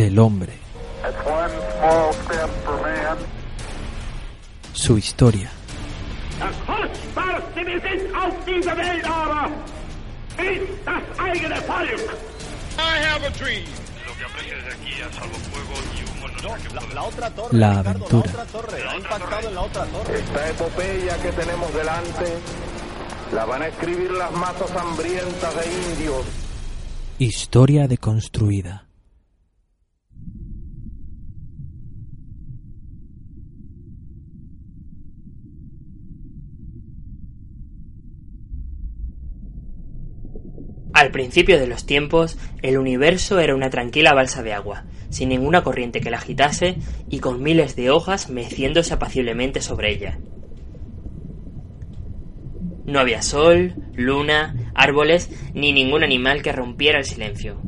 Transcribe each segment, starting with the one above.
El hombre. Su historia. La, otra torre, aventura. La otra torre, ha impactado en la otra torre. Esta epopeya que tenemos delante la van a escribir las masas hambrientas de indios. Historia deconstruida. Al principio de los tiempos, el universo era una tranquila balsa de agua, sin ninguna corriente que la agitase y con miles de hojas meciéndose apaciblemente sobre ella. No había sol, luna, árboles, ni ningún animal que rompiera el silencio.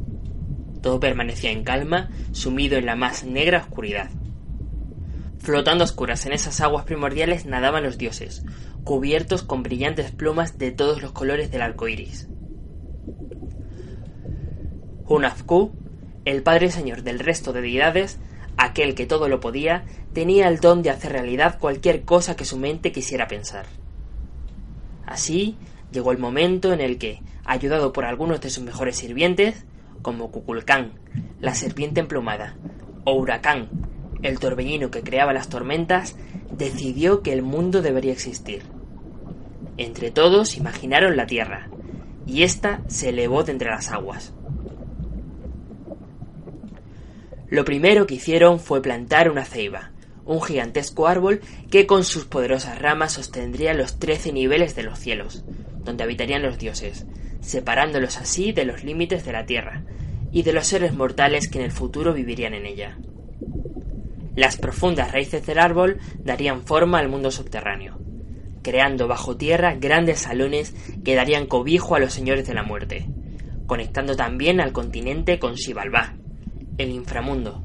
Todo permanecía en calma, sumido en la más negra oscuridad. Flotando a oscuras en esas aguas primordiales nadaban los dioses, cubiertos con brillantes plumas de todos los colores del arco iris. Hunafku, el padre señor del resto de deidades, aquel que todo lo podía, tenía el don de hacer realidad cualquier cosa que su mente quisiera pensar. Así llegó el momento en el que, ayudado por algunos de sus mejores sirvientes, como Kukulcán, la serpiente emplumada, o Huracán, el torbellino que creaba las tormentas, decidió que el mundo debería existir. Entre todos imaginaron la Tierra, y ésta se elevó de entre las aguas. Lo primero que hicieron fue plantar una ceiba, un gigantesco árbol que con sus poderosas ramas sostendría los trece niveles de los cielos, donde habitarían los dioses, separándolos así de los límites de la tierra y de los seres mortales que en el futuro vivirían en ella. Las profundas raíces del árbol darían forma al mundo subterráneo, creando bajo tierra grandes salones que darían cobijo a los señores de la muerte, conectando también al continente con Xibalbá, el inframundo,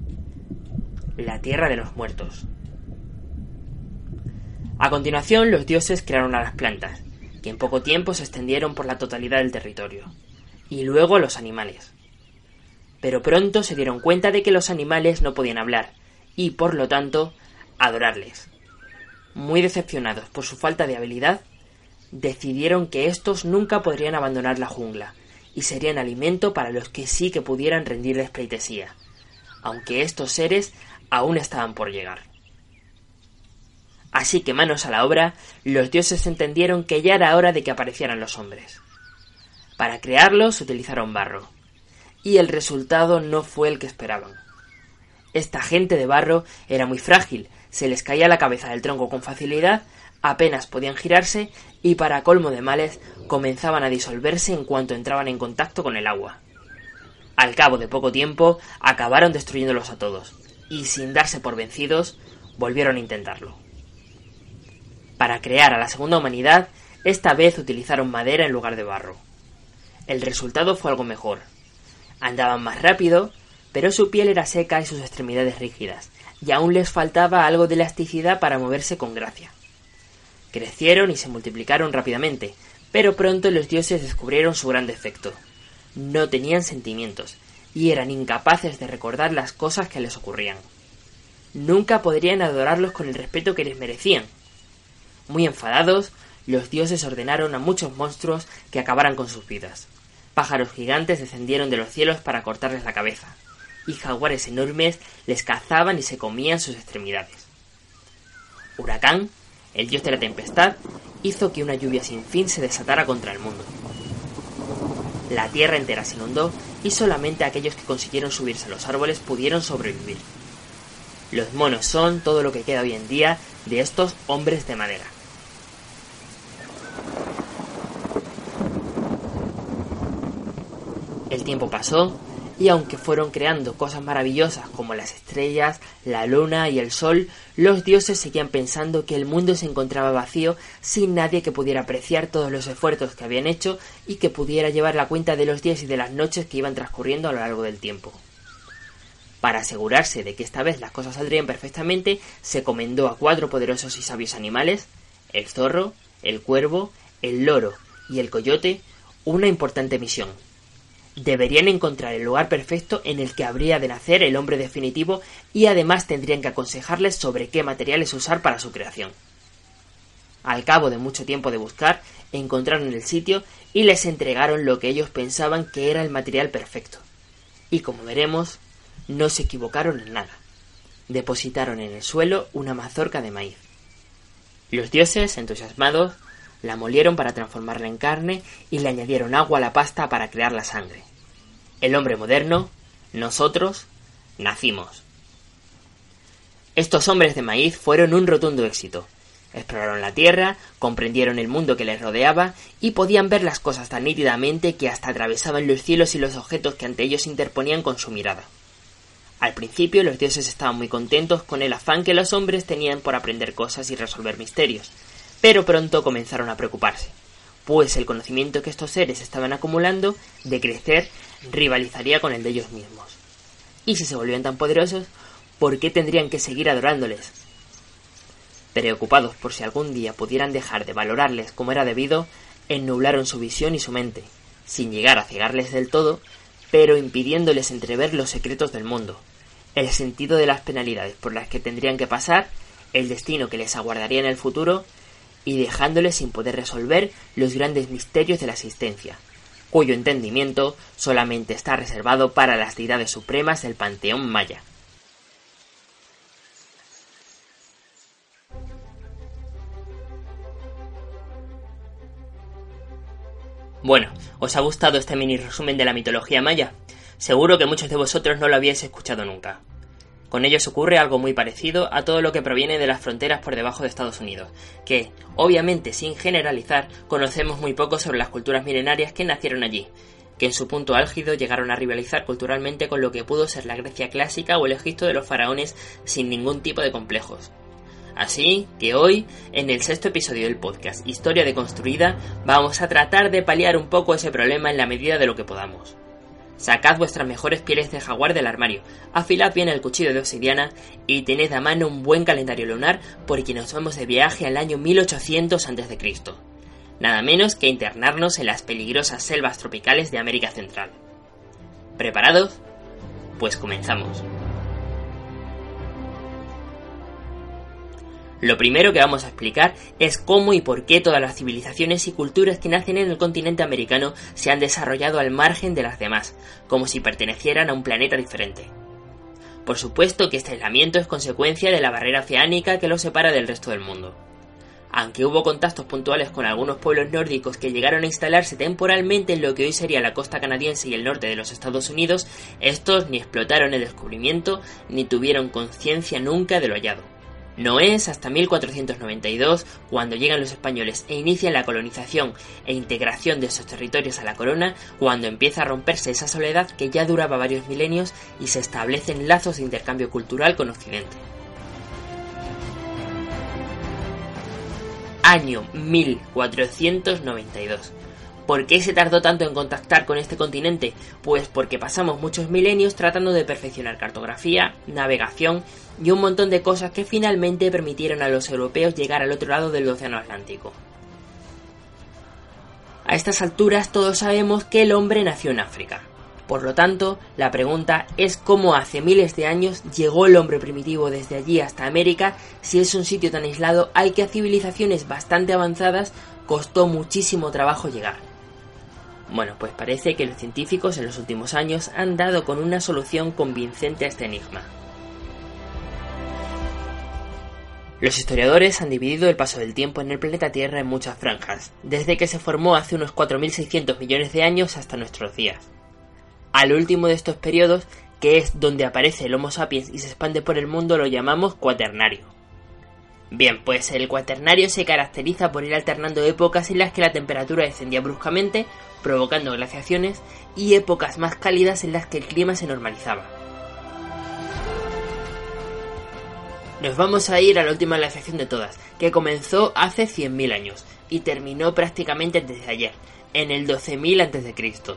la tierra de los muertos. A continuación, los dioses crearon a las plantas, que en poco tiempo se extendieron por la totalidad del territorio, y luego a los animales. Pero pronto se dieron cuenta de que los animales no podían hablar, y por lo tanto, adorarles. Muy decepcionados por su falta de habilidad, decidieron que estos nunca podrían abandonar la jungla, y serían alimento para los que sí que pudieran rendirles pleitesía, aunque estos seres aún estaban por llegar. Así que manos a la obra, los dioses entendieron que ya era hora de que aparecieran los hombres. Para crearlos utilizaron barro, y el resultado no fue el que esperaban. Esta gente de barro era muy frágil, se les caía la cabeza del tronco con facilidad, apenas podían girarse y para colmo de males comenzaban a disolverse en cuanto entraban en contacto con el agua. Al cabo de poco tiempo acabaron destruyéndolos a todos, y sin darse por vencidos, volvieron a intentarlo. Para crear a la segunda humanidad, esta vez utilizaron madera en lugar de barro. El resultado fue algo mejor. Andaban más rápido, pero su piel era seca y sus extremidades rígidas, y aún les faltaba algo de elasticidad para moverse con gracia. Crecieron y se multiplicaron rápidamente, pero pronto los dioses descubrieron su gran defecto. No tenían sentimientos, y eran incapaces de recordar las cosas que les ocurrían. Nunca podrían adorarlos con el respeto que les merecían. Muy enfadados, los dioses ordenaron a muchos monstruos que acabaran con sus vidas. Pájaros gigantes descendieron de los cielos para cortarles la cabeza, y jaguares enormes les cazaban y se comían sus extremidades. Huracán, el dios de la tempestad, hizo que una lluvia sin fin se desatara contra el mundo. La tierra entera se inundó y solamente aquellos que consiguieron subirse a los árboles pudieron sobrevivir. Los monos son todo lo que queda hoy en día de estos hombres de madera. El tiempo pasó y aunque fueron creando cosas maravillosas como las estrellas, la luna y el sol, los dioses seguían pensando que el mundo se encontraba vacío sin nadie que pudiera apreciar todos los esfuerzos que habían hecho y que pudiera llevar la cuenta de los días y de las noches que iban transcurriendo a lo largo del tiempo. Para asegurarse de que esta vez las cosas saldrían perfectamente, se comendó a cuatro poderosos y sabios animales, el zorro, el cuervo, el loro y el coyote, una importante misión, deberían encontrar el lugar perfecto en el que habría de nacer el hombre definitivo y además tendrían que aconsejarles sobre qué materiales usar para su creación. Al cabo de mucho tiempo de buscar, encontraron el sitio y les entregaron lo que ellos pensaban que era el material perfecto. Y como veremos, no se equivocaron en nada. Depositaron en el suelo una mazorca de maíz. Los dioses, entusiasmados, la molieron para transformarla en carne y le añadieron agua a la pasta para crear la sangre. El hombre moderno, nosotros, nacimos. Estos hombres de maíz fueron un rotundo éxito. Exploraron la Tierra, comprendieron el mundo que les rodeaba y podían ver las cosas tan nítidamente que hasta atravesaban los cielos y los objetos que ante ellos interponían con su mirada. Al principio los dioses estaban muy contentos con el afán que los hombres tenían por aprender cosas y resolver misterios, pero pronto comenzaron a preocuparse, pues el conocimiento que estos seres estaban acumulando, de crecer, rivalizaría con el de ellos mismos. Y si se volvían tan poderosos, ¿por qué tendrían que seguir adorándoles? Preocupados por si algún día pudieran dejar de valorarles como era debido, ennublaron su visión y su mente, sin llegar a cegarles del todo, pero impidiéndoles entrever los secretos del mundo, el sentido de las penalidades por las que tendrían que pasar, el destino que les aguardaría en el futuro y dejándoles sin poder resolver los grandes misterios de la existencia, cuyo entendimiento solamente está reservado para las deidades supremas del panteón maya. Bueno, ¿os ha gustado este mini resumen de la mitología maya? Seguro que muchos de vosotros no lo habíais escuchado nunca. Con ellos ocurre algo muy parecido a todo lo que proviene de las fronteras por debajo de Estados Unidos, que, obviamente sin generalizar, conocemos muy poco sobre las culturas milenarias que nacieron allí, que en su punto álgido llegaron a rivalizar culturalmente con lo que pudo ser la Grecia clásica o el Egipto de los faraones sin ningún tipo de complejos. Así que hoy, en el sexto episodio del podcast Historia deconstruida, vamos a tratar de paliar un poco ese problema en la medida de lo que podamos. Sacad vuestras mejores pieles de jaguar del armario, afilad bien el cuchillo de obsidiana y tened a mano un buen calendario lunar porque nos vamos de viaje al año 1800 a.C. Nada menos que internarnos en las peligrosas selvas tropicales de América Central. ¿Preparados? Pues comenzamos. Lo primero que vamos a explicar es cómo y por qué todas las civilizaciones y culturas que nacen en el continente americano se han desarrollado al margen de las demás, como si pertenecieran a un planeta diferente. Por supuesto que este aislamiento es consecuencia de la barrera oceánica que los separa del resto del mundo. Aunque hubo contactos puntuales con algunos pueblos nórdicos que llegaron a instalarse temporalmente en lo que hoy sería la costa canadiense y el norte de los Estados Unidos, estos ni explotaron el descubrimiento ni tuvieron conciencia nunca de lo hallado. No es hasta 1492 cuando llegan los españoles e inician la colonización e integración de esos territorios a la corona, cuando empieza a romperse esa soledad que ya duraba varios milenios y se establecen lazos de intercambio cultural con Occidente. Año 1492. ¿Por qué se tardó tanto en contactar con este continente? Pues porque pasamos muchos milenios tratando de perfeccionar cartografía, navegación y un montón de cosas que finalmente permitieron a los europeos llegar al otro lado del Océano Atlántico. A estas alturas todos sabemos que el hombre nació en África. Por lo tanto, la pregunta es cómo hace miles de años llegó el hombre primitivo desde allí hasta América si es un sitio tan aislado al que a civilizaciones bastante avanzadas costó muchísimo trabajo llegar. Bueno, pues parece que los científicos en los últimos años han dado con una solución convincente a este enigma. Los historiadores han dividido el paso del tiempo en el planeta Tierra en muchas franjas, desde que se formó hace unos 4.600 millones de años hasta nuestros días. Al último de estos periodos, que es donde aparece el Homo sapiens y se expande por el mundo, lo llamamos cuaternario. Bien, pues el cuaternario se caracteriza por ir alternando épocas en las que la temperatura descendía bruscamente provocando glaciaciones y épocas más cálidas en las que el clima se normalizaba. Nos vamos a ir a la última glaciación de todas, que comenzó hace 100.000 años y terminó prácticamente desde ayer, en el 12.000 a.C.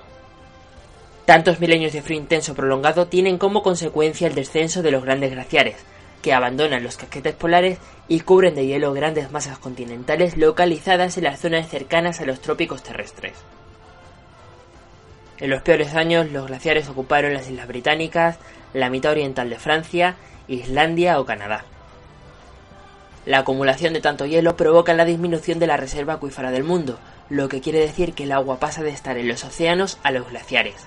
Tantos milenios de frío intenso prolongado tienen como consecuencia el descenso de los grandes glaciares, que abandonan los casquetes polares y cubren de hielo grandes masas continentales localizadas en las zonas cercanas a los trópicos terrestres. En los peores años, los glaciares ocuparon las Islas Británicas, la mitad oriental de Francia, Islandia o Canadá. La acumulación de tanto hielo provoca la disminución de la reserva acuífera del mundo, lo que quiere decir que el agua pasa de estar en los océanos a los glaciares.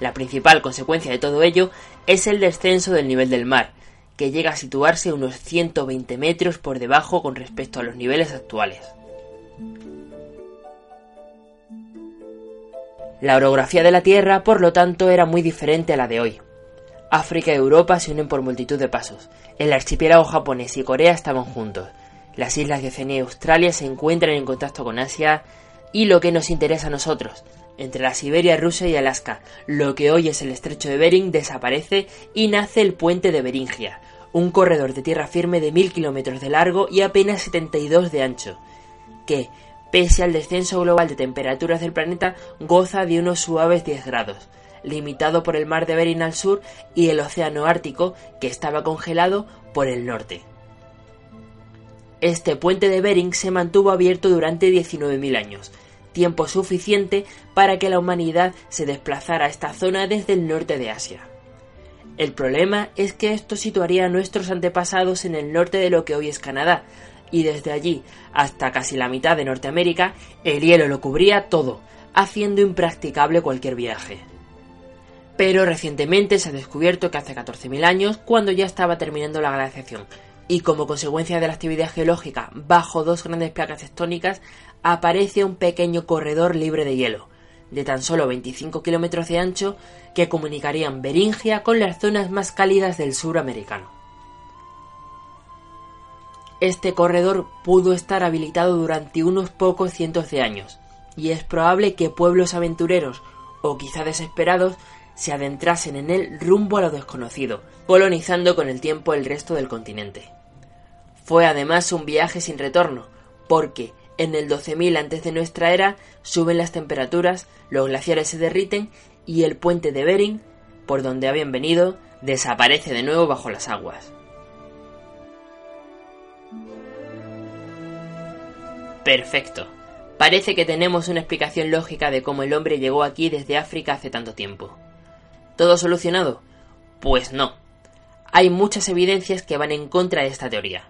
La principal consecuencia de todo ello es el descenso del nivel del mar, que llega a situarse unos 120 metros por debajo con respecto a los niveles actuales. La orografía de la Tierra, por lo tanto, era muy diferente a la de hoy. África y Europa se unen por multitud de pasos. El archipiélago japonés y Corea estaban juntos. Las islas de Oceanía y Australia se encuentran en contacto con Asia y lo que nos interesa a nosotros, entre la Siberia, Rusia y Alaska, lo que hoy es el estrecho de Bering desaparece y nace el puente de Beringia, un corredor de tierra firme de mil kilómetros de largo y apenas 72 de ancho, que, pese al descenso global de temperaturas del planeta, goza de unos suaves 10 grados, limitado por el mar de Bering al sur y el océano Ártico, que estaba congelado por el norte. Este puente de Bering se mantuvo abierto durante 19.000 años, tiempo suficiente para que la humanidad se desplazara a esta zona desde el norte de Asia. El problema es que esto situaría a nuestros antepasados en el norte de lo que hoy es Canadá, y desde allí hasta casi la mitad de Norteamérica el hielo lo cubría todo, haciendo impracticable cualquier viaje. Pero recientemente se ha descubierto que hace 14.000 años, cuando ya estaba terminando la glaciación, y como consecuencia de la actividad geológica bajo dos grandes placas tectónicas, aparece un pequeño corredor libre de hielo, de tan solo 25 kilómetros de ancho, que comunicarían Beringia con las zonas más cálidas del sur americano. Este corredor pudo estar habilitado durante unos pocos cientos de años, y es probable que pueblos aventureros, o quizá desesperados, se adentrasen en él rumbo a lo desconocido, colonizando con el tiempo el resto del continente. Fue además un viaje sin retorno, porque en el 12.000 antes de nuestra era suben las temperaturas, los glaciares se derriten y el puente de Bering, por donde habían venido, desaparece de nuevo bajo las aguas. Perfecto. Parece que tenemos una explicación lógica de cómo el hombre llegó aquí desde África hace tanto tiempo. ¿Todo solucionado? Pues no. Hay muchas evidencias que van en contra de esta teoría.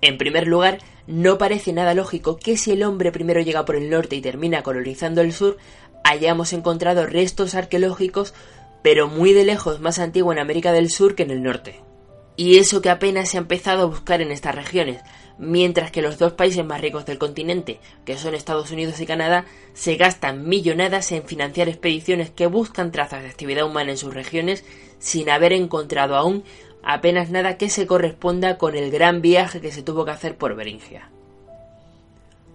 En primer lugar, no parece nada lógico que si el hombre primero llega por el norte y termina colonizando el sur, hayamos encontrado restos arqueológicos, pero muy de lejos más antiguos en América del Sur que en el norte. Y eso que apenas se ha empezado a buscar en estas regiones, mientras que los dos países más ricos del continente, que son Estados Unidos y Canadá, se gastan millonadas en financiar expediciones que buscan trazas de actividad humana en sus regiones sin haber encontrado aún apenas nada que se corresponda con el gran viaje que se tuvo que hacer por Beringia.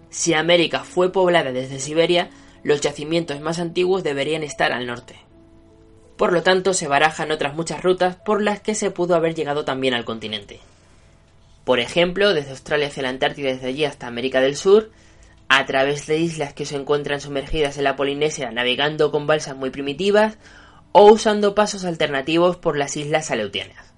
Si América fue poblada desde Siberia, los yacimientos más antiguos deberían estar al norte. Por lo tanto, se barajan otras muchas rutas por las que se pudo haber llegado también al continente. Por ejemplo, desde Australia hacia la Antártida y desde allí hasta América del Sur, a través de islas que se encuentran sumergidas en la Polinesia navegando con balsas muy primitivas o usando pasos alternativos por las islas aleutianas.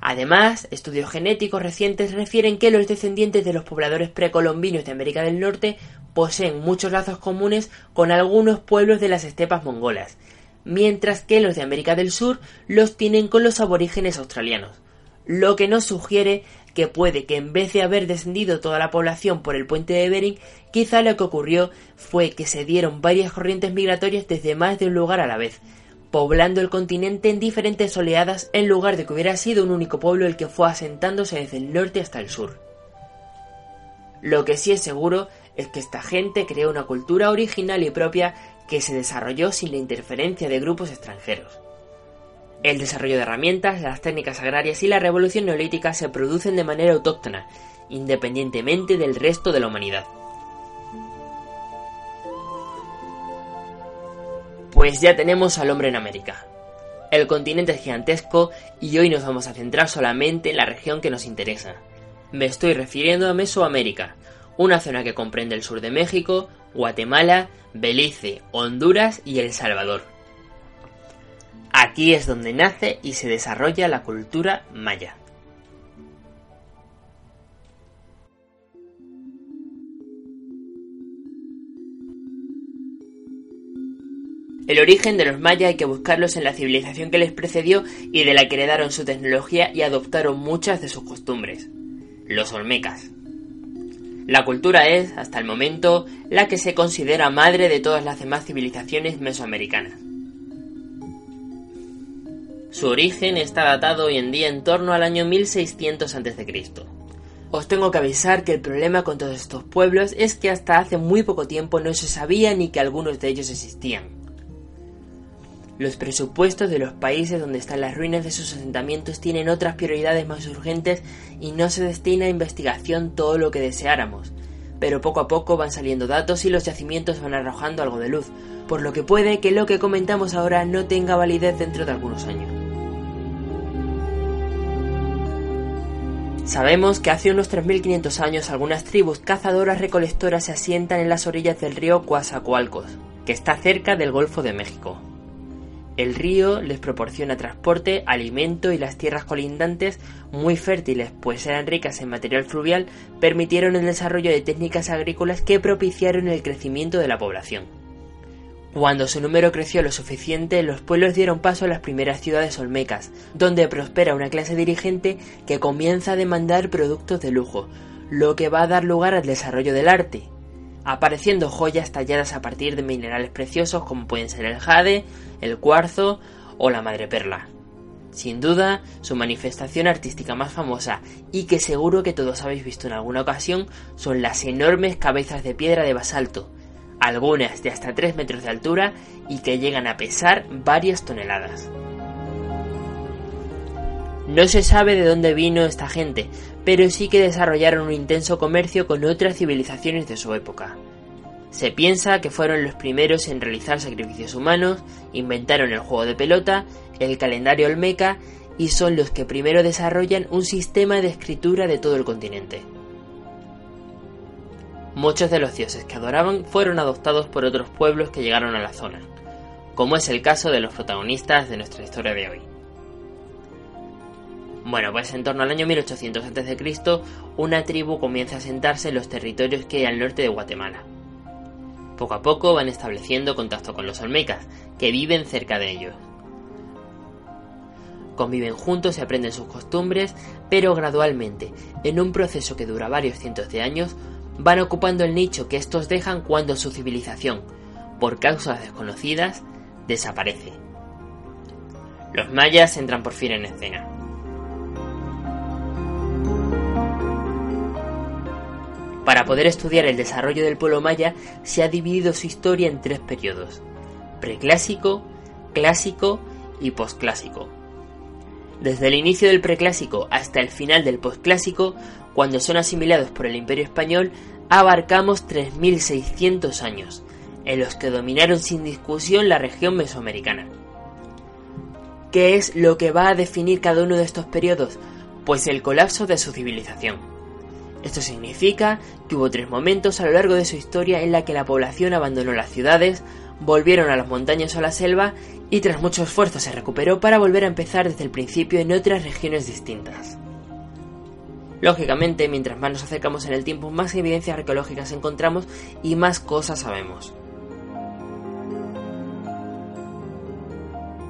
Además, estudios genéticos recientes refieren que los descendientes de los pobladores precolombinos de América del Norte poseen muchos lazos comunes con algunos pueblos de las estepas mongolas, mientras que los de América del Sur los tienen con los aborígenes australianos, lo que nos sugiere que puede que en vez de haber descendido toda la población por el puente de Bering, quizá lo que ocurrió fue que se dieron varias corrientes migratorias desde más de un lugar a la vez, poblando el continente en diferentes oleadas en lugar de que hubiera sido un único pueblo el que fue asentándose desde el norte hasta el sur. Lo que sí es seguro es que esta gente creó una cultura original y propia que se desarrolló sin la interferencia de grupos extranjeros. El desarrollo de herramientas, las técnicas agrarias y la revolución neolítica se producen de manera autóctona, independientemente del resto de la humanidad. Pues ya tenemos al hombre en América. El continente es gigantesco y hoy nos vamos a centrar solamente en la región que nos interesa. Me estoy refiriendo a Mesoamérica, una zona que comprende el sur de México, Guatemala, Belice, Honduras y El Salvador. Aquí es donde nace y se desarrolla la cultura maya. El origen de los mayas hay que buscarlos en la civilización que les precedió y de la que heredaron su tecnología y adoptaron muchas de sus costumbres, los olmecas. La cultura es, hasta el momento, la que se considera madre de todas las demás civilizaciones mesoamericanas. Su origen está datado hoy en día en torno al año 1600 a.C. Os tengo que avisar que el problema con todos estos pueblos es que hasta hace muy poco tiempo no se sabía ni que algunos de ellos existían. Los presupuestos de los países donde están las ruinas de sus asentamientos tienen otras prioridades más urgentes y no se destina a investigación todo lo que deseáramos, pero poco a poco van saliendo datos y los yacimientos van arrojando algo de luz, por lo que puede que lo que comentamos ahora no tenga validez dentro de algunos años. Sabemos que hace unos 3.500 años algunas tribus cazadoras recolectoras se asientan en las orillas del río Coatzacoalcos, que está cerca del Golfo de México. El río les proporciona transporte, alimento y las tierras colindantes, muy fértiles pues eran ricas en material fluvial, permitieron el desarrollo de técnicas agrícolas que propiciaron el crecimiento de la población. Cuando su número creció lo suficiente, los pueblos dieron paso a las primeras ciudades olmecas, donde prospera una clase dirigente que comienza a demandar productos de lujo, lo que va a dar lugar al desarrollo del arte, apareciendo joyas talladas a partir de minerales preciosos como pueden ser el jade, el cuarzo o la madreperla. Sin duda, su manifestación artística más famosa y que seguro que todos habéis visto en alguna ocasión son las enormes cabezas de piedra de basalto, algunas de hasta 3 metros de altura y que llegan a pesar varias toneladas. No se sabe de dónde vino esta gente, pero sí que desarrollaron un intenso comercio con otras civilizaciones de su época. Se piensa que fueron los primeros en realizar sacrificios humanos, inventaron el juego de pelota, el calendario olmeca y son los que primero desarrollan un sistema de escritura de todo el continente. Muchos de los dioses que adoraban fueron adoptados por otros pueblos que llegaron a la zona, como es el caso de los protagonistas de nuestra historia de hoy. Bueno, pues en torno al año 1800 a.C., una tribu comienza a sentarse en los territorios que hay al norte de Guatemala. Poco a poco van estableciendo contacto con los olmecas, que viven cerca de ellos. Conviven juntos y aprenden sus costumbres, pero gradualmente, en un proceso que dura varios cientos de años, van ocupando el nicho que estos dejan cuando su civilización, por causas desconocidas, desaparece. Los mayas entran por fin en escena. Para poder estudiar el desarrollo del pueblo maya se ha dividido su historia en tres periodos, preclásico, clásico y posclásico. Desde el inicio del preclásico hasta el final del posclásico cuando son asimilados por el Imperio Español, abarcamos 3.600 años, en los que dominaron sin discusión la región mesoamericana. ¿Qué es lo que va a definir cada uno de estos periodos? Pues el colapso de su civilización. Esto significa que hubo tres momentos a lo largo de su historia en la que la población abandonó las ciudades, volvieron a las montañas o a la selva y tras mucho esfuerzo se recuperó para volver a empezar desde el principio en otras regiones distintas. Lógicamente, mientras más nos acercamos en el tiempo, más evidencias arqueológicas encontramos y más cosas sabemos.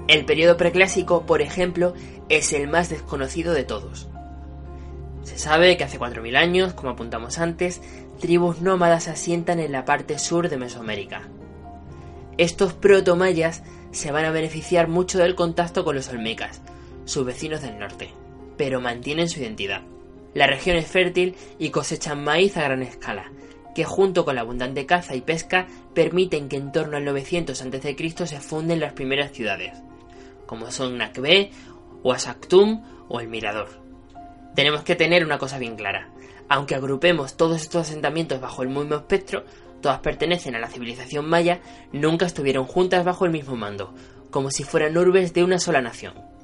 El periodo preclásico, por ejemplo, es el más desconocido de todos. Se sabe que hace 4.000 años, como apuntamos antes, tribus nómadas se asientan en la parte sur de Mesoamérica. Estos proto-mayas se van a beneficiar mucho del contacto con los olmecas, sus vecinos del norte, pero mantienen su identidad. La región es fértil y cosechan maíz a gran escala, que junto con la abundante caza y pesca permiten que en torno al 900 a.C. se funden las primeras ciudades, como son Nakbe, o Asaktum o El Mirador. Tenemos que tener una cosa bien clara. Aunque agrupemos todos estos asentamientos bajo el mismo espectro, todas pertenecen a la civilización maya, nunca estuvieron juntas bajo el mismo mando, como si fueran urbes de una sola nación.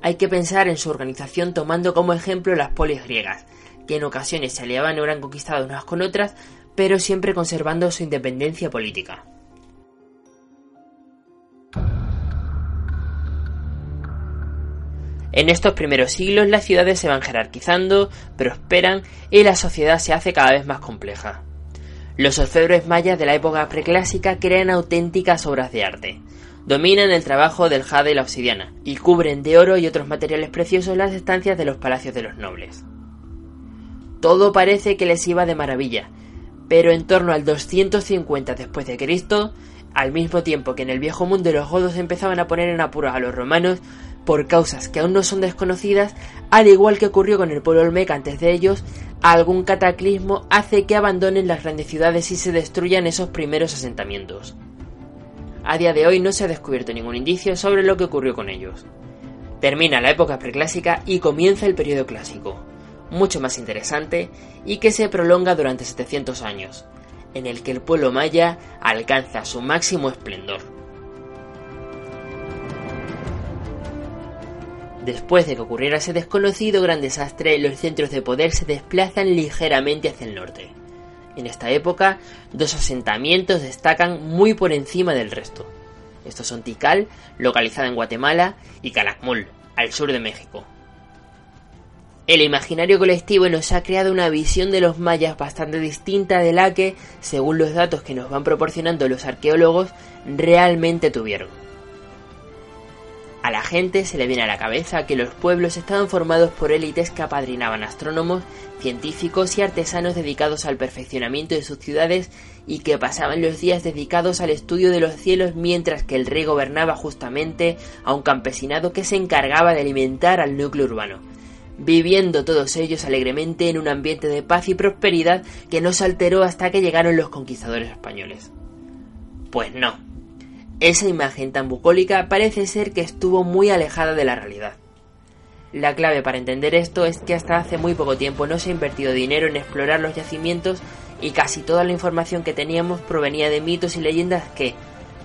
Hay que pensar en su organización tomando como ejemplo las polis griegas, que en ocasiones se aliaban o eran conquistadas unas con otras, pero siempre conservando su independencia política. En estos primeros siglos las ciudades se van jerarquizando, prosperan y la sociedad se hace cada vez más compleja. Los orfebres mayas de la época preclásica crean auténticas obras de arte. Dominan el trabajo del jade y la obsidiana, y cubren de oro y otros materiales preciosos las estancias de los palacios de los nobles. Todo parece que les iba de maravilla, pero en torno al 250 después de Cristo, al mismo tiempo que en el viejo mundo los godos empezaban a poner en apuros a los romanos por causas que aún no son desconocidas, al igual que ocurrió con el pueblo olmeca antes de ellos, algún cataclismo hace que abandonen las grandes ciudades y se destruyan esos primeros asentamientos. A día de hoy no se ha descubierto ningún indicio sobre lo que ocurrió con ellos. Termina la época preclásica y comienza el periodo clásico, mucho más interesante y que se prolonga durante 700 años, en el que el pueblo maya alcanza su máximo esplendor. Después de que ocurriera ese desconocido gran desastre, los centros de poder se desplazan ligeramente hacia el norte. En esta época, dos asentamientos destacan muy por encima del resto. Estos son Tikal, localizada en Guatemala, y Calakmul, al sur de México. El imaginario colectivo nos ha creado una visión de los mayas bastante distinta de la que, según los datos que nos van proporcionando los arqueólogos, realmente tuvieron. A la gente se le viene a la cabeza que los pueblos estaban formados por élites que apadrinaban astrónomos, científicos y artesanos dedicados al perfeccionamiento de sus ciudades y que pasaban los días dedicados al estudio de los cielos mientras que el rey gobernaba justamente a un campesinado que se encargaba de alimentar al núcleo urbano, viviendo todos ellos alegremente en un ambiente de paz y prosperidad que no se alteró hasta que llegaron los conquistadores españoles. Pues no, esa imagen tan bucólica parece ser que estuvo muy alejada de la realidad. La clave para entender esto es que hasta hace muy poco tiempo no se ha invertido dinero en explorar los yacimientos y casi toda la información que teníamos provenía de mitos y leyendas que,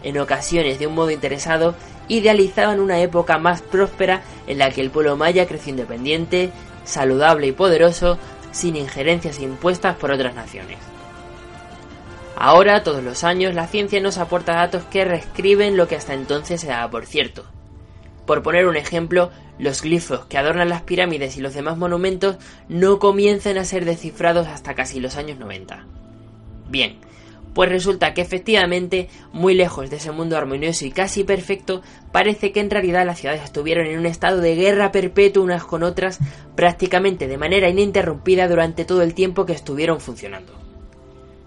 en ocasiones de un modo interesado, idealizaban una época más próspera en la que el pueblo maya creció independiente, saludable y poderoso, sin injerencias impuestas por otras naciones. Ahora, todos los años, la ciencia nos aporta datos que reescriben lo que hasta entonces se daba por cierto. Por poner un ejemplo, los glifos que adornan las pirámides y los demás monumentos no comienzan a ser descifrados hasta casi los años 90. Bien, pues resulta que efectivamente, muy lejos de ese mundo armonioso y casi perfecto, parece que en realidad las ciudades estuvieron en un estado de guerra perpetua unas con otras prácticamente de manera ininterrumpida durante todo el tiempo que estuvieron funcionando.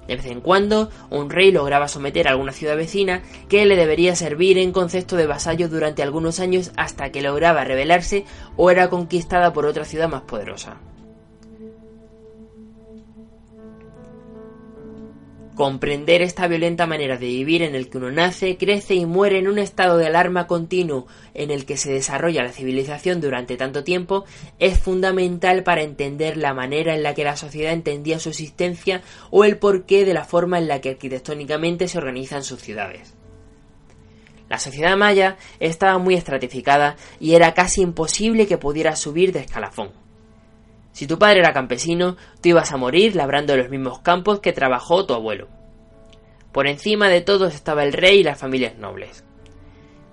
De vez en cuando, un rey lograba someter a alguna ciudad vecina que le debería servir en concepto de vasallo durante algunos años hasta que lograba rebelarse o era conquistada por otra ciudad más poderosa. Comprender esta violenta manera de vivir en el que uno nace, crece y muere en un estado de alarma continuo en el que se desarrolla la civilización durante tanto tiempo es fundamental para entender la manera en la que la sociedad entendía su existencia o el porqué de la forma en la que arquitectónicamente se organizan sus ciudades. La sociedad maya estaba muy estratificada y era casi imposible que pudiera subir de escalafón. Si tu padre era campesino, tú ibas a morir labrando los mismos campos que trabajó tu abuelo. Por encima de todos estaba el rey y las familias nobles.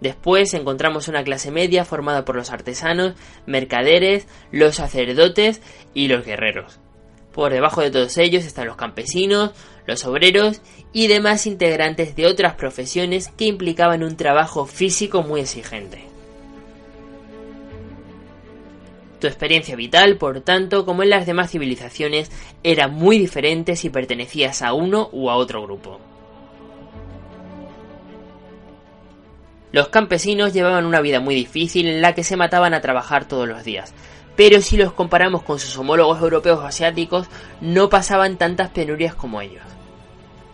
Después encontramos una clase media formada por los artesanos, mercaderes, los sacerdotes y los guerreros. Por debajo de todos ellos están los campesinos, los obreros y demás integrantes de otras profesiones que implicaban un trabajo físico muy exigente. Tu experiencia vital, por tanto, como en las demás civilizaciones, era muy diferente si pertenecías a uno u a otro grupo. Los campesinos llevaban una vida muy difícil en la que se mataban a trabajar todos los días, pero si los comparamos con sus homólogos europeos o asiáticos, no pasaban tantas penurias como ellos.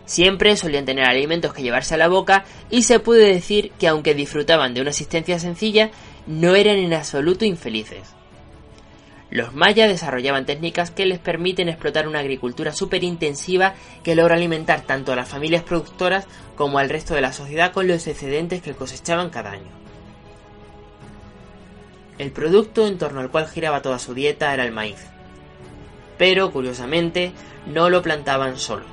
Siempre solían tener alimentos que llevarse a la boca y se puede decir que aunque disfrutaban de una existencia sencilla, no eran en absoluto infelices. Los mayas desarrollaban técnicas que les permiten explotar una agricultura superintensiva que logra alimentar tanto a las familias productoras como al resto de la sociedad con los excedentes que cosechaban cada año. El producto en torno al cual giraba toda su dieta era el maíz. Pero, curiosamente, no lo plantaban solo.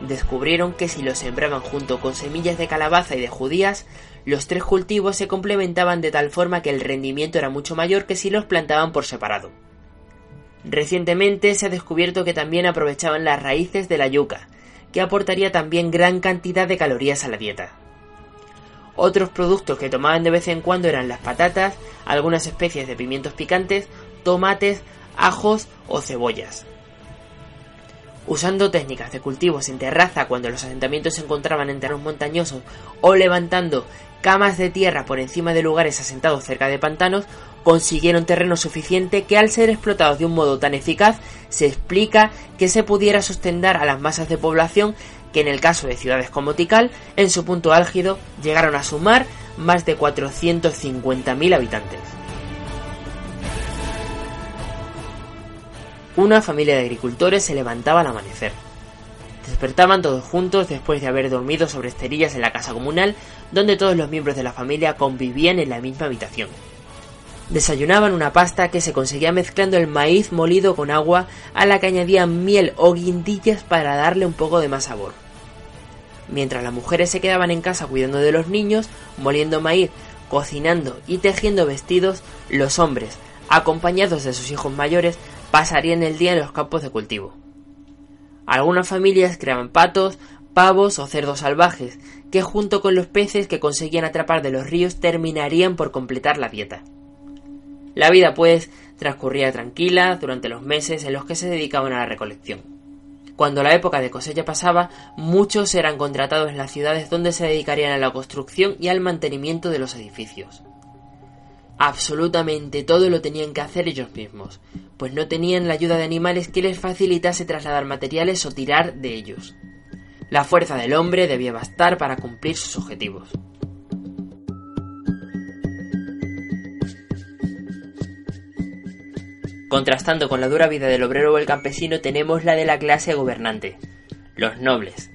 Descubrieron que si lo sembraban junto con semillas de calabaza y de judías, los tres cultivos se complementaban de tal forma que el rendimiento era mucho mayor que si los plantaban por separado. Recientemente se ha descubierto que también aprovechaban las raíces de la yuca, que aportaría también gran cantidad de calorías a la dieta. Otros productos que tomaban de vez en cuando eran las patatas, algunas especies de pimientos picantes, tomates, ajos o cebollas. Usando técnicas de cultivos en terraza cuando los asentamientos se encontraban en terrenos montañosos o levantando camas de tierra por encima de lugares asentados cerca de pantanos, consiguieron terreno suficiente que al ser explotados de un modo tan eficaz se explica que se pudiera sustentar a las masas de población que en el caso de ciudades como Tikal, en su punto álgido, llegaron a sumar más de 450.000 habitantes. Una familia de agricultores se levantaba al amanecer. Despertaban todos juntos después de haber dormido sobre esterillas en la casa comunal, donde todos los miembros de la familia convivían en la misma habitación. Desayunaban una pasta que se conseguía mezclando el maíz molido con agua, a la que añadían miel o guindillas para darle un poco de más sabor. Mientras las mujeres se quedaban en casa cuidando de los niños, moliendo maíz, cocinando y tejiendo vestidos, los hombres, acompañados de sus hijos mayores, pasarían el día en los campos de cultivo. Algunas familias creaban patos, pavos o cerdos salvajes, que junto con los peces que conseguían atrapar de los ríos terminarían por completar la dieta. La vida, pues, transcurría tranquila durante los meses en los que se dedicaban a la recolección. Cuando la época de cosecha pasaba, muchos eran contratados en las ciudades donde se dedicarían a la construcción y al mantenimiento de los edificios. Absolutamente todo lo tenían que hacer ellos mismos, pues no tenían la ayuda de animales que les facilitase trasladar materiales o tirar de ellos. La fuerza del hombre debía bastar para cumplir sus objetivos. Contrastando con la dura vida del obrero o el campesino tenemos la de la clase gobernante, los nobles.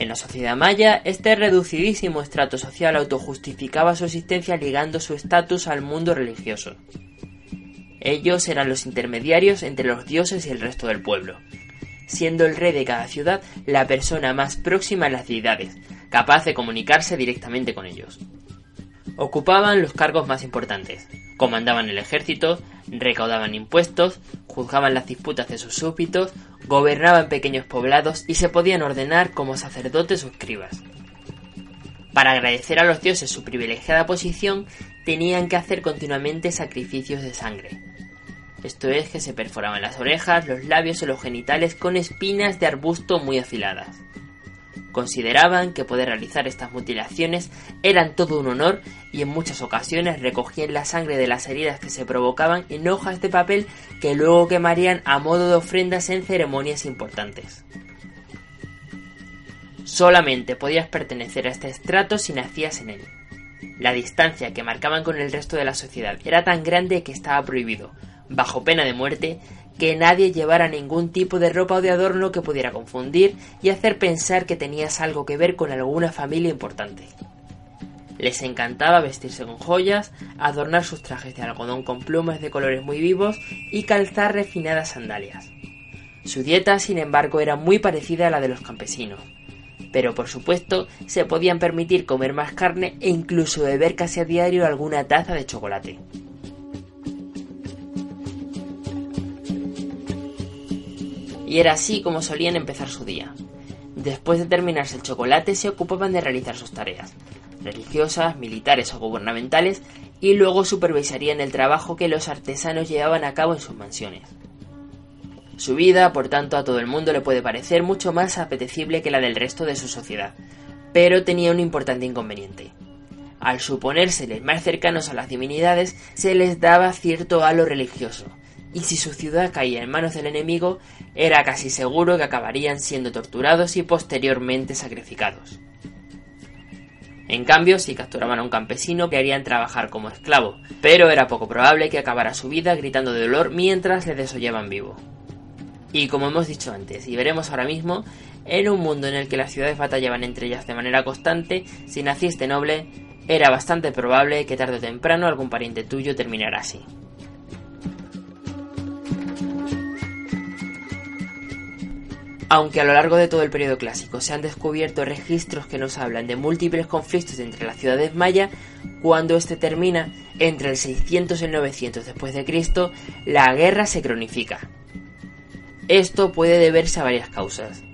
En la sociedad maya, este reducidísimo estrato social autojustificaba su existencia ligando su estatus al mundo religioso. Ellos eran los intermediarios entre los dioses y el resto del pueblo, siendo el rey de cada ciudad la persona más próxima a las deidades, capaz de comunicarse directamente con ellos. Ocupaban los cargos más importantes, comandaban el ejército, recaudaban impuestos, juzgaban las disputas de sus súbditos, gobernaban pequeños poblados y se podían ordenar como sacerdotes o escribas. Para agradecer a los dioses su privilegiada posición, tenían que hacer continuamente sacrificios de sangre. Esto es que se perforaban las orejas, los labios o los genitales con espinas de arbusto muy afiladas. Consideraban que poder realizar estas mutilaciones eran todo un honor y en muchas ocasiones recogían la sangre de las heridas que se provocaban en hojas de papel que luego quemarían a modo de ofrendas en ceremonias importantes. Solamente podías pertenecer a este estrato si nacías en él. La distancia que marcaban con el resto de la sociedad era tan grande que estaba prohibido, bajo pena de muerte, que nadie llevara ningún tipo de ropa o de adorno que pudiera confundir y hacer pensar que tenías algo que ver con alguna familia importante. Les encantaba vestirse con joyas, adornar sus trajes de algodón con plumas de colores muy vivos y calzar refinadas sandalias. Su dieta, sin embargo, era muy parecida a la de los campesinos, pero por supuesto se podían permitir comer más carne e incluso beber casi a diario alguna taza de chocolate. Y era así como solían empezar su día. Después de terminarse el chocolate se ocupaban de realizar sus tareas, religiosas, militares o gubernamentales, y luego supervisarían el trabajo que los artesanos llevaban a cabo en sus mansiones. Su vida, por tanto, a todo el mundo le puede parecer mucho más apetecible que la del resto de su sociedad, pero tenía un importante inconveniente. Al suponérseles más cercanos a las divinidades, se les daba cierto halo religioso, y si su ciudad caía en manos del enemigo, era casi seguro que acabarían siendo torturados y posteriormente sacrificados. En cambio, si capturaban a un campesino, que harían trabajar como esclavo, pero era poco probable que acabara su vida gritando de dolor mientras le desollaban vivo. Y como hemos dicho antes, y veremos ahora mismo, en un mundo en el que las ciudades batallaban entre ellas de manera constante, si naciste noble, era bastante probable que tarde o temprano algún pariente tuyo terminara así. Aunque a lo largo de todo el periodo clásico se han descubierto registros que nos hablan de múltiples conflictos entre las ciudades mayas, cuando este termina entre el 600 y el 900 después de Cristo, la guerra se cronifica. Esto puede deberse a varias causas.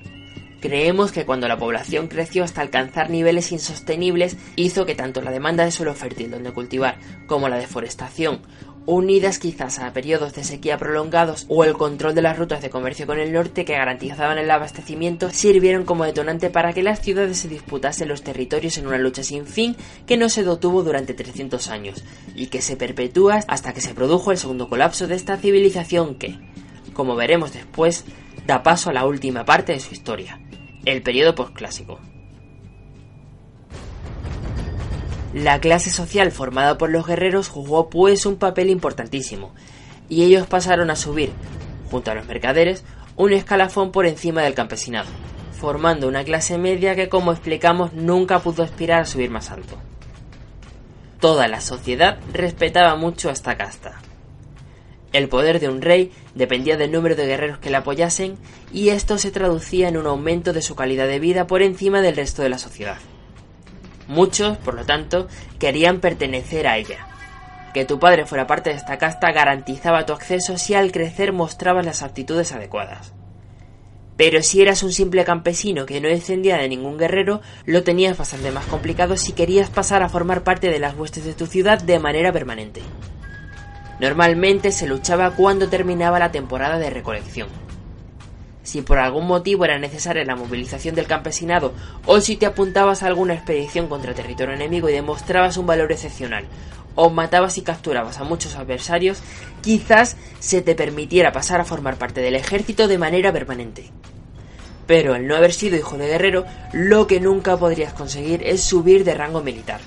Creemos que cuando la población creció hasta alcanzar niveles insostenibles, hizo que tanto la demanda de suelo fértil donde cultivar como la deforestación, unidas quizás a periodos de sequía prolongados o el control de las rutas de comercio con el norte que garantizaban el abastecimiento, sirvieron como detonante para que las ciudades se disputasen los territorios en una lucha sin fin que no se detuvo durante 300 años y que se perpetúa hasta que se produjo el segundo colapso de esta civilización que, como veremos después, da paso a la última parte de su historia, el periodo postclásico. La clase social formada por los guerreros jugó pues un papel importantísimo, y ellos pasaron a subir, junto a los mercaderes, un escalafón por encima del campesinado, formando una clase media que, como explicamos, nunca pudo aspirar a subir más alto. Toda la sociedad respetaba mucho a esta casta. El poder de un rey dependía del número de guerreros que le apoyasen y esto se traducía en un aumento de su calidad de vida por encima del resto de la sociedad. Muchos, por lo tanto, querían pertenecer a ella. Que tu padre fuera parte de esta casta garantizaba tu acceso si al crecer mostrabas las aptitudes adecuadas. Pero si eras un simple campesino que no descendía de ningún guerrero, lo tenías bastante más complicado si querías pasar a formar parte de las huestes de tu ciudad de manera permanente. Normalmente se luchaba cuando terminaba la temporada de recolección. Si por algún motivo era necesaria la movilización del campesinado o si te apuntabas a alguna expedición contra territorio enemigo y demostrabas un valor excepcional, o matabas y capturabas a muchos adversarios, quizás se te permitiera pasar a formar parte del ejército de manera permanente. Pero al no haber sido hijo de guerrero, lo que nunca podrías conseguir es subir de rango militar.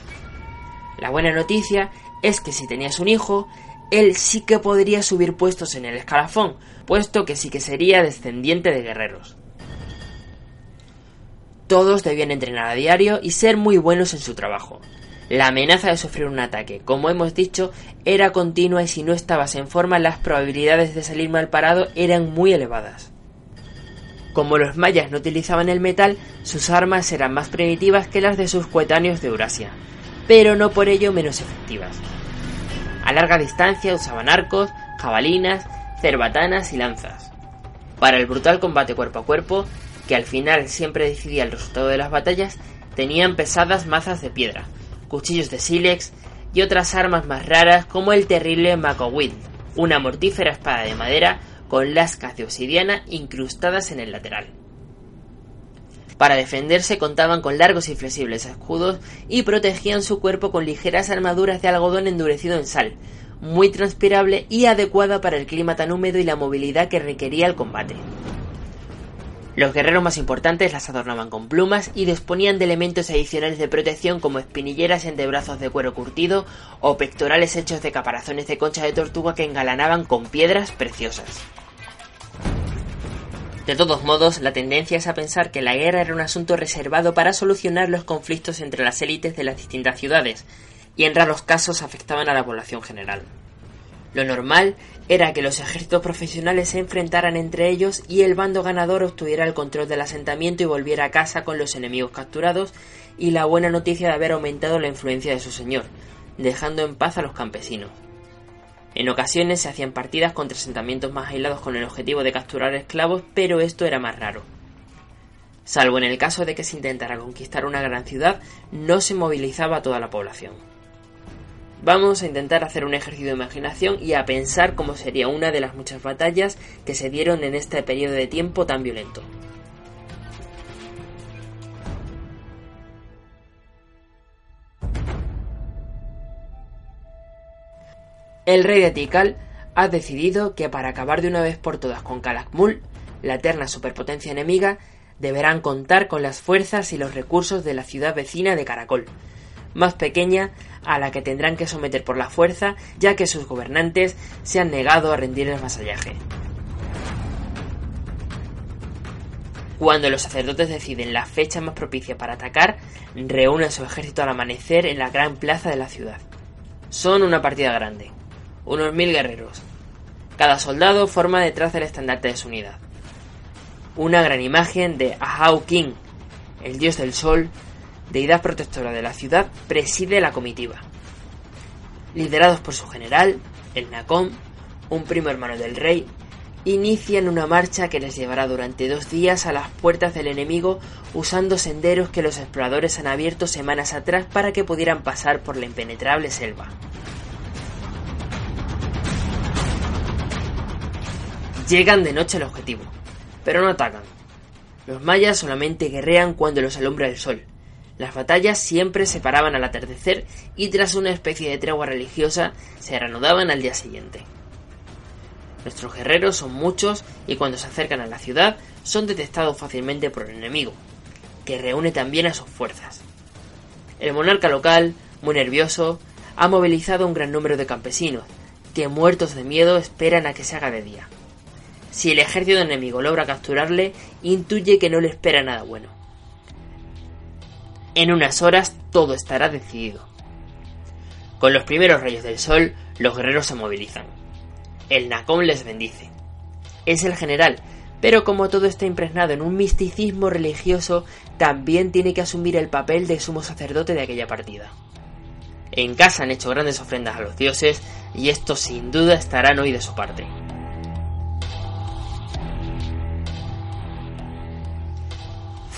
La buena noticia es que si tenías un hijo, él sí que podría subir puestos en el escalafón, puesto que sí que sería descendiente de guerreros. Todos debían entrenar a diario y ser muy buenos en su trabajo. La amenaza de sufrir un ataque, como hemos dicho, era continua y si no estabas en forma las probabilidades de salir mal parado eran muy elevadas. Como los mayas no utilizaban el metal, sus armas eran más primitivas que las de sus coetáneos de Eurasia, pero no por ello menos efectivas. A larga distancia usaban arcos, jabalinas, cerbatanas y lanzas. Para el brutal combate cuerpo a cuerpo, que al final siempre decidía el resultado de las batallas, tenían pesadas mazas de piedra, cuchillos de sílex y otras armas más raras como el terrible Macowid, una mortífera espada de madera con lascas de obsidiana incrustadas en el lateral. Para defenderse contaban con largos y flexibles escudos y protegían su cuerpo con ligeras armaduras de algodón endurecido en sal, muy transpirable y adecuada para el clima tan húmedo y la movilidad que requería el combate. Los guerreros más importantes las adornaban con plumas y disponían de elementos adicionales de protección como espinilleras en brazos de cuero curtido o pectorales hechos de caparazones de concha de tortuga que engalanaban con piedras preciosas. De todos modos, la tendencia es a pensar que la guerra era un asunto reservado para solucionar los conflictos entre las élites de las distintas ciudades, y en raros casos afectaban a la población general. Lo normal era que los ejércitos profesionales se enfrentaran entre ellos y el bando ganador obtuviera el control del asentamiento y volviera a casa con los enemigos capturados y la buena noticia de haber aumentado la influencia de su señor, dejando en paz a los campesinos. En ocasiones se hacían partidas contra asentamientos más aislados con el objetivo de capturar esclavos, pero esto era más raro. Salvo en el caso de que se intentara conquistar una gran ciudad, no se movilizaba toda la población. Vamos a intentar hacer un ejercicio de imaginación y a pensar cómo sería una de las muchas batallas que se dieron en este periodo de tiempo tan violento. El rey de Tikal ha decidido que para acabar de una vez por todas con Calakmul, la eterna superpotencia enemiga, deberán contar con las fuerzas y los recursos de la ciudad vecina de Caracol, más pequeña a la que tendrán que someter por la fuerza, ya que sus gobernantes se han negado a rendir el vasallaje. Cuando los sacerdotes deciden la fecha más propicia para atacar, reúnen su ejército al amanecer en la gran plaza de la ciudad. Son una partida grande, unos mil guerreros. Cada soldado forma detrás del estandarte de su unidad. Una gran imagen de Ahau King, el dios del sol, deidad protectora de la ciudad, preside la comitiva. Liderados por su general, el Nacón, un primo hermano del rey, inician una marcha que les llevará durante dos días a las puertas del enemigo usando senderos que los exploradores han abierto semanas atrás para que pudieran pasar por la impenetrable selva. Llegan de noche al objetivo, pero no atacan. Los mayas solamente guerrean cuando los alumbra el sol. Las batallas siempre se paraban al atardecer y tras una especie de tregua religiosa se reanudaban al día siguiente. Nuestros guerreros son muchos y cuando se acercan a la ciudad son detectados fácilmente por el enemigo, que reúne también a sus fuerzas. El monarca local, muy nervioso, ha movilizado un gran número de campesinos, que muertos de miedo esperan a que se haga de día. Si el ejército enemigo logra capturarle, intuye que no le espera nada bueno. En unas horas todo estará decidido. Con los primeros rayos del sol, los guerreros se movilizan. El Nacón les bendice. Es el general, pero como todo está impregnado en un misticismo religioso, también tiene que asumir el papel de sumo sacerdote de aquella partida. En casa han hecho grandes ofrendas a los dioses y estos sin duda estarán hoy de su parte.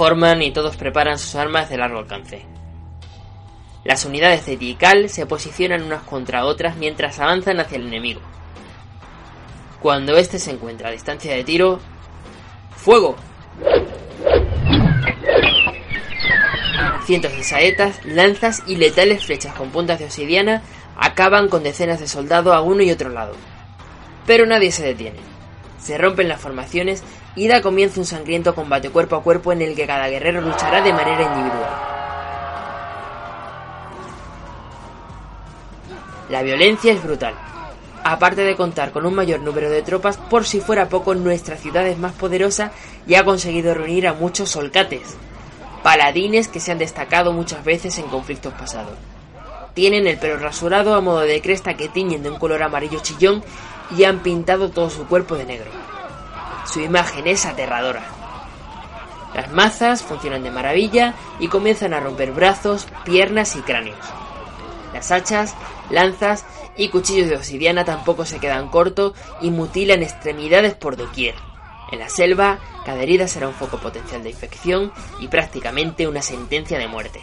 Forman y todos preparan sus armas de largo alcance. Las unidades de Tikal se posicionan unas contra otras mientras avanzan hacia el enemigo. Cuando éste se encuentra a distancia de tiro, ¡fuego! Cientos de saetas, lanzas y letales flechas con puntas de obsidiana acaban con decenas de soldados a uno y otro lado. Pero nadie se detiene. Se rompen las formaciones y da comienzo un sangriento combate cuerpo a cuerpo en el que cada guerrero luchará de manera individual. La violencia es brutal. Aparte de contar con un mayor número de tropas, por si fuera poco, nuestra ciudad es más poderosa y ha conseguido reunir a muchos solcates, paladines que se han destacado muchas veces en conflictos pasados. Tienen el pelo rasurado a modo de cresta que tiñen de un color amarillo chillón y han pintado todo su cuerpo de negro. Su imagen es aterradora. Las mazas funcionan de maravilla y comienzan a romper brazos, piernas y cráneos. Las hachas, lanzas y cuchillos de obsidiana tampoco se quedan cortos y mutilan extremidades por doquier. En la selva, cada herida será un foco potencial de infección y prácticamente una sentencia de muerte.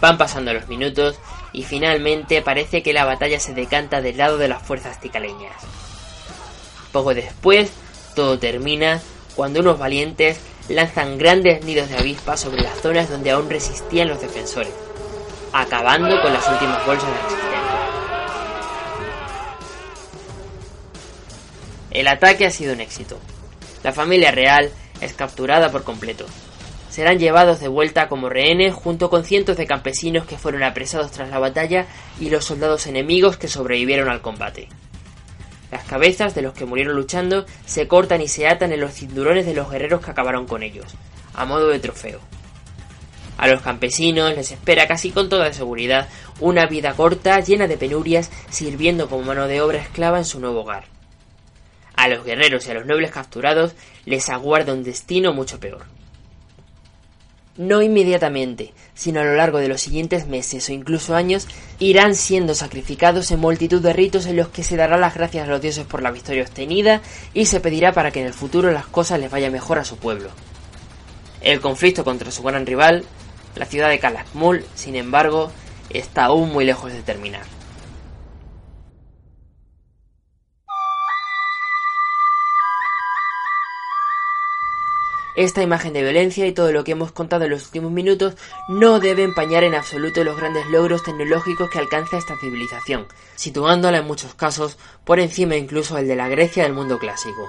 Van pasando los minutos y finalmente parece que la batalla se decanta del lado de las fuerzas ticaleñas. Poco después, todo termina cuando unos valientes lanzan grandes nidos de avispas sobre las zonas donde aún resistían los defensores, acabando con las últimas bolsas de resistencia. El ataque ha sido un éxito. La familia real es capturada por completo. Serán llevados de vuelta como rehenes junto con cientos de campesinos que fueron apresados tras la batalla y los soldados enemigos que sobrevivieron al combate. Las cabezas de los que murieron luchando se cortan y se atan en los cinturones de los guerreros que acabaron con ellos, a modo de trofeo. A los campesinos les espera casi con toda seguridad una vida corta llena de penurias sirviendo como mano de obra esclava en su nuevo hogar. A los guerreros y a los nobles capturados les aguarda un destino mucho peor. No inmediatamente, sino a lo largo de los siguientes meses o incluso años, irán siendo sacrificados en multitud de ritos en los que se dará las gracias a los dioses por la victoria obtenida y se pedirá para que en el futuro las cosas les vaya mejor a su pueblo. El conflicto contra su gran rival, la ciudad de Calakmul, sin embargo, está aún muy lejos de terminar. Esta imagen de violencia y todo lo que hemos contado en los últimos minutos no debe empañar en absoluto los grandes logros tecnológicos que alcanza esta civilización, situándola en muchos casos por encima incluso del de la Grecia del mundo clásico.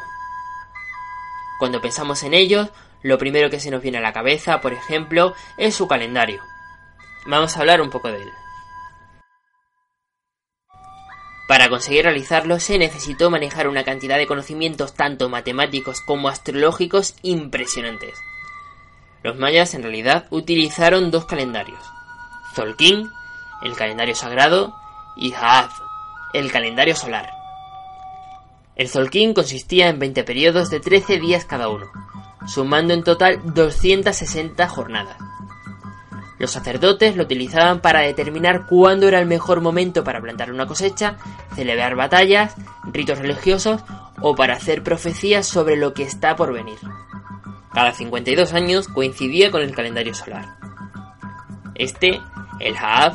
Cuando pensamos en ellos, lo primero que se nos viene a la cabeza, por ejemplo, es su calendario. Vamos a hablar un poco de él. Para conseguir realizarlo se necesitó manejar una cantidad de conocimientos tanto matemáticos como astrológicos impresionantes. Los mayas en realidad utilizaron dos calendarios. Zolkin, el calendario sagrado, y Haaz, el calendario solar. El Zolkin consistía en 20 periodos de 13 días cada uno, sumando en total 260 jornadas. Los sacerdotes lo utilizaban para determinar cuándo era el mejor momento para plantar una cosecha, celebrar batallas, ritos religiosos o para hacer profecías sobre lo que está por venir. Cada 52 años coincidía con el calendario solar. Este, el Haab,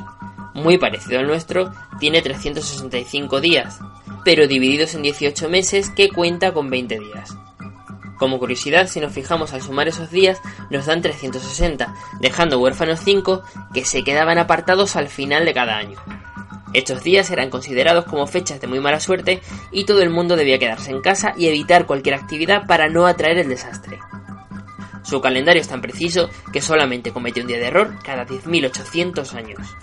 muy parecido al nuestro, tiene 365 días, pero divididos en 18 meses que cuenta con 20 días. Como curiosidad, si nos fijamos al sumar esos días, nos dan 360, dejando huérfanos 5 que se quedaban apartados al final de cada año. Estos días eran considerados como fechas de muy mala suerte y todo el mundo debía quedarse en casa y evitar cualquier actividad para no atraer el desastre. Su calendario es tan preciso que solamente comete un día de error cada 10.800 años.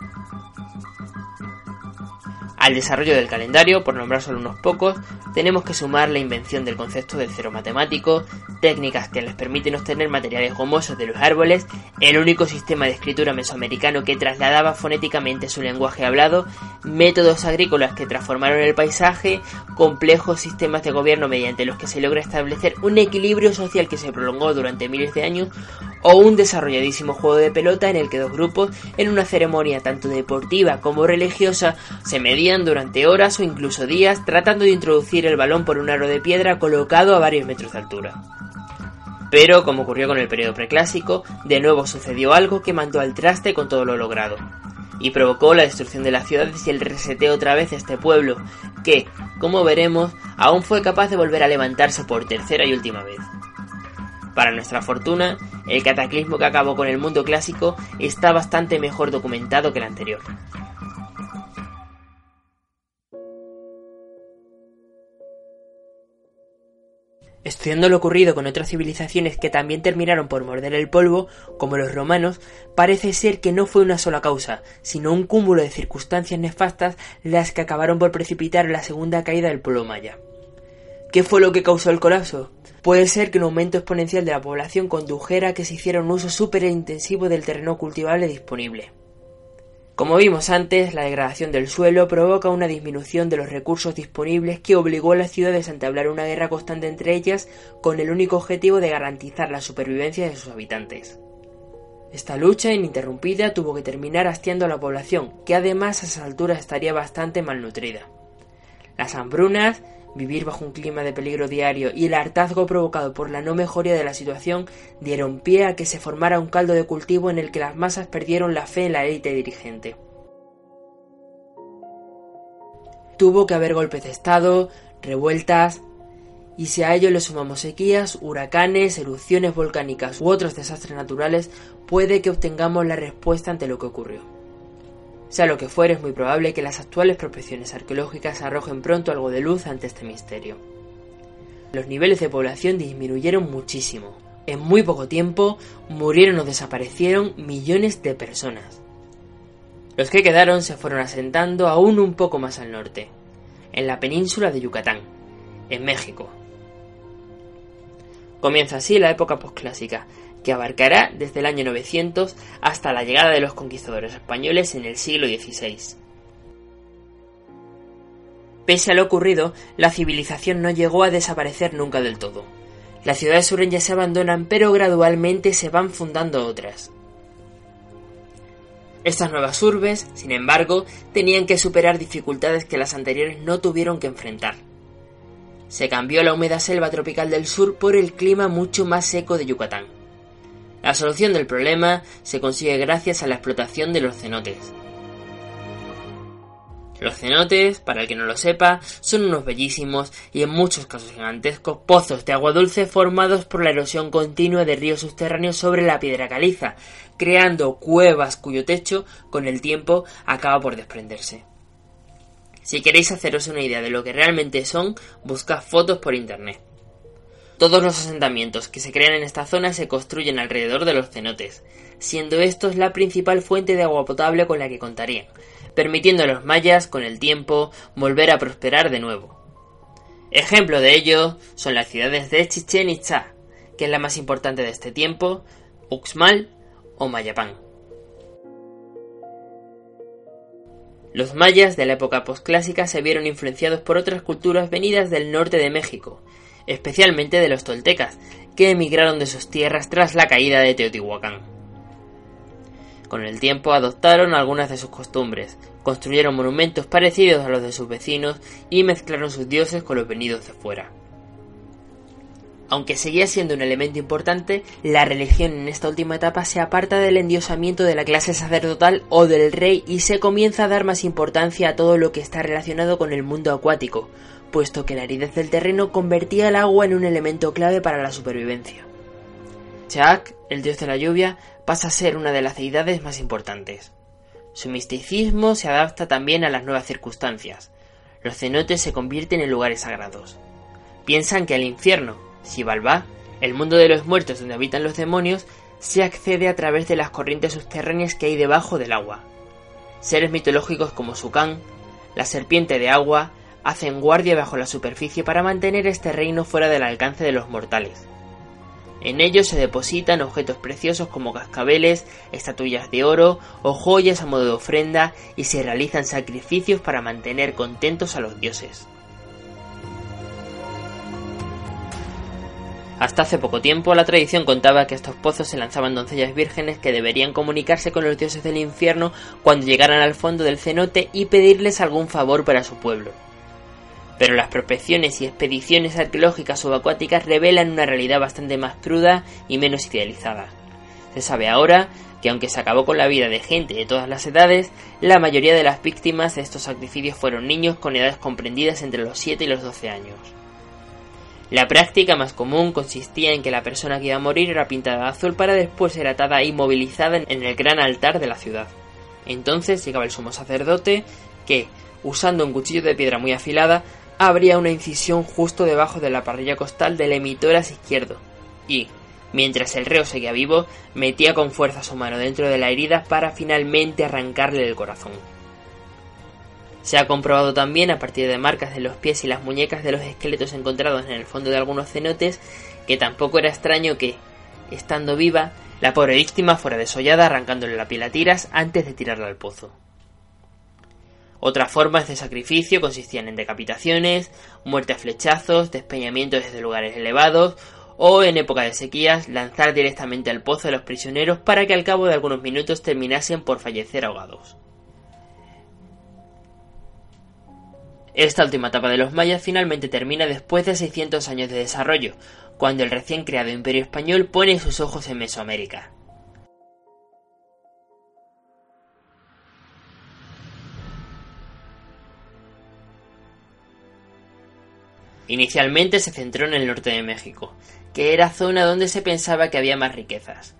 Al desarrollo del calendario, por nombrar solo unos pocos, tenemos que sumar la invención del concepto del cero matemático, técnicas que les permiten obtener materiales gomosos de los árboles, el único sistema de escritura mesoamericano que trasladaba fonéticamente su lenguaje hablado, métodos agrícolas que transformaron el paisaje, complejos sistemas de gobierno mediante los que se logra establecer un equilibrio social que se prolongó durante miles de años, o un desarrolladísimo juego de pelota en el que dos grupos, en una ceremonia tanto deportiva como religiosa, se medían durante horas o incluso días tratando de introducir el balón por un aro de piedra colocado a varios metros de altura. Pero, como ocurrió con el periodo preclásico, de nuevo sucedió algo que mandó al traste con todo lo logrado, y provocó la destrucción de las ciudades y el reseteo otra vez de este pueblo, que, como veremos, aún fue capaz de volver a levantarse por tercera y última vez. Para nuestra fortuna, el cataclismo que acabó con el mundo clásico está bastante mejor documentado que el anterior. Estudiando lo ocurrido con otras civilizaciones que también terminaron por morder el polvo, como los romanos, parece ser que no fue una sola causa, sino un cúmulo de circunstancias nefastas las que acabaron por precipitar la segunda caída del pueblo maya. ¿Qué fue lo que causó el colapso? Puede ser que un aumento exponencial de la población condujera a que se hiciera un uso súper intensivo del terreno cultivable disponible. Como vimos antes, la degradación del suelo provoca una disminución de los recursos disponibles que obligó a las ciudades a entablar una guerra constante entre ellas con el único objetivo de garantizar la supervivencia de sus habitantes. Esta lucha ininterrumpida tuvo que terminar hastiando a la población, que además a esas alturas estaría bastante malnutrida. Las hambrunas, vivir bajo un clima de peligro diario y el hartazgo provocado por la no mejoría de la situación dieron pie a que se formara un caldo de cultivo en el que las masas perdieron la fe en la élite dirigente. Tuvo que haber golpes de Estado, revueltas, y si a ello le sumamos sequías, huracanes, erupciones volcánicas u otros desastres naturales, puede que obtengamos la respuesta ante lo que ocurrió. Sea lo que fuere, es muy probable que las actuales prospecciones arqueológicas arrojen pronto algo de luz ante este misterio. Los niveles de población disminuyeron muchísimo. En muy poco tiempo murieron o desaparecieron millones de personas. Los que quedaron se fueron asentando aún un poco más al norte, en la península de Yucatán, en México. Comienza así la época posclásica, que abarcará desde el año 900 hasta la llegada de los conquistadores españoles en el siglo XVI. Pese a lo ocurrido, la civilización no llegó a desaparecer nunca del todo. Las ciudades sureñas se abandonan, pero gradualmente se van fundando otras. Estas nuevas urbes, sin embargo, tenían que superar dificultades que las anteriores no tuvieron que enfrentar. Se cambió la húmeda selva tropical del sur por el clima mucho más seco de Yucatán. La solución del problema se consigue gracias a la explotación de los cenotes. Los cenotes, para el que no lo sepa, son unos bellísimos y en muchos casos gigantescos pozos de agua dulce formados por la erosión continua de ríos subterráneos sobre la piedra caliza, creando cuevas cuyo techo, con el tiempo, acaba por desprenderse. Si queréis haceros una idea de lo que realmente son, buscad fotos por internet. Todos los asentamientos que se crean en esta zona se construyen alrededor de los cenotes, siendo estos la principal fuente de agua potable con la que contarían, permitiendo a los mayas, con el tiempo, volver a prosperar de nuevo. Ejemplo de ello son las ciudades de Chichen Itza, que es la más importante de este tiempo, Uxmal o Mayapán. Los mayas de la época posclásica se vieron influenciados por otras culturas venidas del norte de México, especialmente de los toltecas, que emigraron de sus tierras tras la caída de Teotihuacán. Con el tiempo adoptaron algunas de sus costumbres, construyeron monumentos parecidos a los de sus vecinos y mezclaron sus dioses con los venidos de fuera. Aunque seguía siendo un elemento importante, la religión en esta última etapa se aparta del endiosamiento de la clase sacerdotal o del rey y se comienza a dar más importancia a todo lo que está relacionado con el mundo acuático, puesto que la aridez del terreno convertía el agua en un elemento clave para la supervivencia. Chaak, el dios de la lluvia, pasa a ser una de las deidades más importantes. Su misticismo se adapta también a las nuevas circunstancias. Los cenotes se convierten en lugares sagrados. Piensan que al infierno, Xibalbá, el mundo de los muertos donde habitan los demonios, se accede a través de las corrientes subterráneas que hay debajo del agua. Seres mitológicos como Sukan, la serpiente de agua, hacen guardia bajo la superficie para mantener este reino fuera del alcance de los mortales. En ellos se depositan objetos preciosos como cascabeles, estatuillas de oro o joyas a modo de ofrenda y se realizan sacrificios para mantener contentos a los dioses. Hasta hace poco tiempo la tradición contaba que a estos pozos se lanzaban doncellas vírgenes que deberían comunicarse con los dioses del infierno cuando llegaran al fondo del cenote y pedirles algún favor para su pueblo. Pero las prospecciones y expediciones arqueológicas subacuáticas revelan una realidad bastante más cruda y menos idealizada. Se sabe ahora que aunque se acabó con la vida de gente de todas las edades, la mayoría de las víctimas de estos sacrificios fueron niños con edades comprendidas entre los 7 y los 12 años. La práctica más común consistía en que la persona que iba a morir era pintada de azul para después ser atada y movilizada en el gran altar de la ciudad. Entonces llegaba el sumo sacerdote que, usando un cuchillo de piedra muy afilada, abría una incisión justo debajo de la parrilla costal del emitoras izquierdo y, mientras el reo seguía vivo, metía con fuerza su mano dentro de la herida para finalmente arrancarle el corazón. Se ha comprobado también, a partir de marcas de los pies y las muñecas de los esqueletos encontrados en el fondo de algunos cenotes, que tampoco era extraño que, estando viva, la pobre víctima fuera desollada arrancándole la piel a tiras antes de tirarla al pozo. Otras formas de sacrificio consistían en decapitaciones, muerte a flechazos, despeñamientos desde lugares elevados o, en época de sequías, lanzar directamente al pozo a los prisioneros para que al cabo de algunos minutos terminasen por fallecer ahogados. Esta última etapa de los mayas finalmente termina después de 600 años de desarrollo, cuando el recién creado imperio español pone sus ojos en Mesoamérica. Inicialmente se centró en el norte de México, que era zona donde se pensaba que había más riquezas.